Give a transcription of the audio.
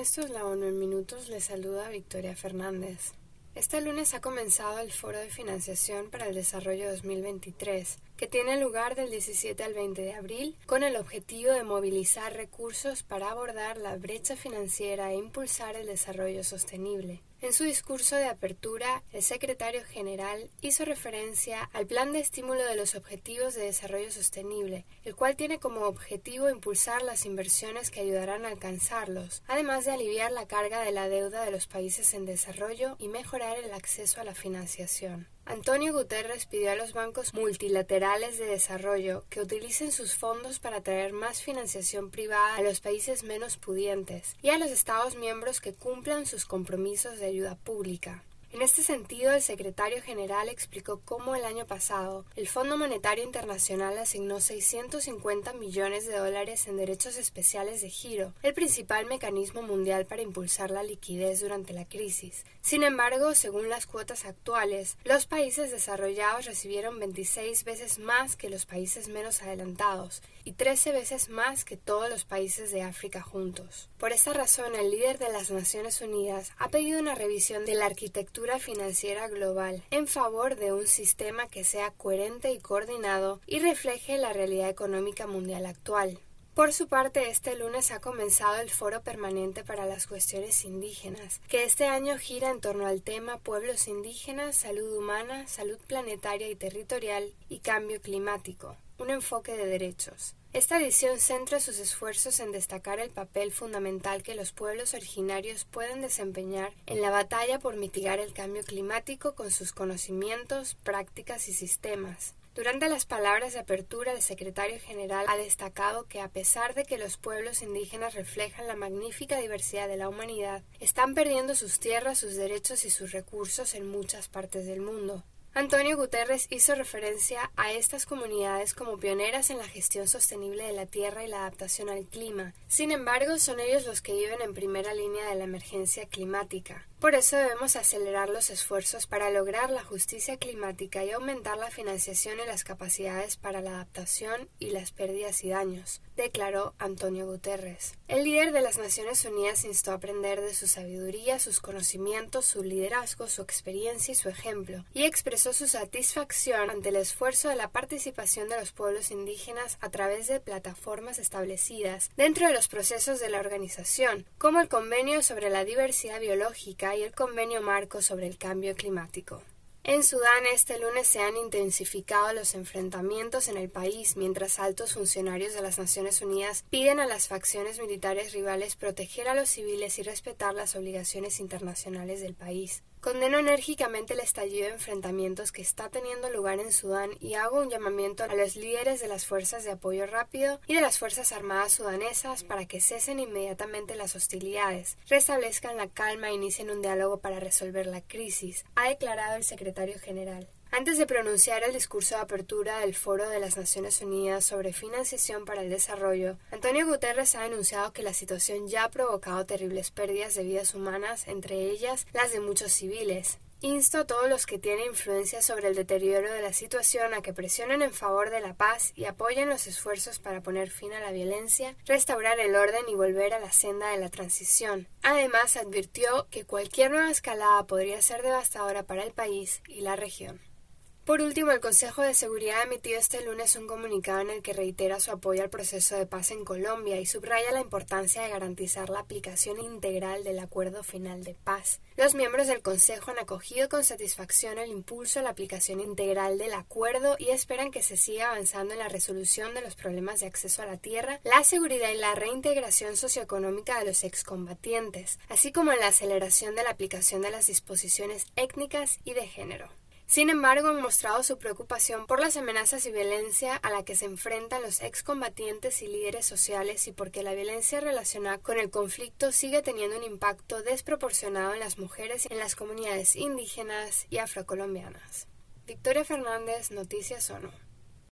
Esto es la ONU en Minutos, le saluda Victoria Fernández. Este lunes ha comenzado el Foro de Financiación para el Desarrollo 2023, que tiene lugar del 17 al 20 de abril, con el objetivo de movilizar recursos para abordar la brecha financiera e impulsar el desarrollo sostenible. En su discurso de apertura, el secretario general hizo referencia al Plan de Estímulo de los Objetivos de Desarrollo Sostenible, el cual tiene como objetivo impulsar las inversiones que ayudarán a alcanzarlos, además de aliviar la carga de la deuda de los países en desarrollo y mejorar el acceso a la financiación. Antonio Guterres pidió a los bancos multilaterales de desarrollo que utilicen sus fondos para traer más financiación privada a los países menos pudientes y a los Estados miembros que cumplan sus compromisos de ayuda pública. En este sentido, el secretario general explicó cómo el año pasado el Fondo Monetario Internacional asignó 650 millones de dólares en derechos especiales de giro, el principal mecanismo mundial para impulsar la liquidez durante la crisis. Sin embargo, según las cuotas actuales, los países desarrollados recibieron 26 veces más que los países menos adelantados y 13 veces más que todos los países de África juntos. Por esta razón, el líder de las Naciones Unidas ha pedido una revisión de la arquitectura financiera global en favor de un sistema que sea coherente y coordinado y refleje la realidad económica mundial actual. Por su parte, este lunes ha comenzado el Foro Permanente para las Cuestiones Indígenas, que este año gira en torno al tema Pueblos indígenas, salud humana, salud planetaria y territorial y cambio climático, un enfoque de derechos. Esta edición centra sus esfuerzos en destacar el papel fundamental que los pueblos originarios pueden desempeñar en la batalla por mitigar el cambio climático con sus conocimientos, prácticas y sistemas. Durante las palabras de apertura, el secretario general ha destacado que a pesar de que los pueblos indígenas reflejan la magnífica diversidad de la humanidad, están perdiendo sus tierras, sus derechos y sus recursos en muchas partes del mundo. Antonio Guterres hizo referencia a estas comunidades como pioneras en la gestión sostenible de la tierra y la adaptación al clima. Sin embargo, son ellos los que viven en primera línea de la emergencia climática. Por eso debemos acelerar los esfuerzos para lograr la justicia climática y aumentar la financiación y las capacidades para la adaptación y las pérdidas y daños, declaró Antonio Guterres. El líder de las Naciones Unidas instó a aprender de su sabiduría, sus conocimientos, su liderazgo, su experiencia y su ejemplo, y expresó su satisfacción ante el esfuerzo de la participación de los pueblos indígenas a través de plataformas establecidas dentro de los procesos de la organización, como el Convenio sobre la Diversidad Biológica y el Convenio Marco sobre el Cambio Climático. En Sudán este lunes se han intensificado los enfrentamientos en el país mientras altos funcionarios de las Naciones Unidas piden a las facciones militares rivales proteger a los civiles y respetar las obligaciones internacionales del país. Condeno enérgicamente el estallido de enfrentamientos que está teniendo lugar en Sudán y hago un llamamiento a los líderes de las fuerzas de apoyo rápido y de las Fuerzas Armadas sudanesas para que cesen inmediatamente las hostilidades, restablezcan la calma e inicien un diálogo para resolver la crisis, ha declarado el secretario general. Antes de pronunciar el discurso de apertura del Foro de las Naciones Unidas sobre financiación para el desarrollo, Antonio Guterres ha anunciado que la situación ya ha provocado terribles pérdidas de vidas humanas, entre ellas las de muchos civiles. Insto a todos los que tienen influencia sobre el deterioro de la situación a que presionen en favor de la paz y apoyen los esfuerzos para poner fin a la violencia, restaurar el orden y volver a la senda de la transición. Además, advirtió que cualquier nueva escalada podría ser devastadora para el país y la región. Por último, el Consejo de Seguridad emitió este lunes un comunicado en el que reitera su apoyo al proceso de paz en Colombia y subraya la importancia de garantizar la aplicación integral del acuerdo final de paz. Los miembros del Consejo han acogido con satisfacción el impulso a la aplicación integral del acuerdo y esperan que se siga avanzando en la resolución de los problemas de acceso a la tierra, la seguridad y la reintegración socioeconómica de los excombatientes, así como en la aceleración de la aplicación de las disposiciones étnicas y de género. Sin embargo, han mostrado su preocupación por las amenazas y violencia a la que se enfrentan los excombatientes y líderes sociales y porque la violencia relacionada con el conflicto sigue teniendo un impacto desproporcionado en las mujeres en las comunidades indígenas y afrocolombianas. Victoria Fernández, Noticias ONU.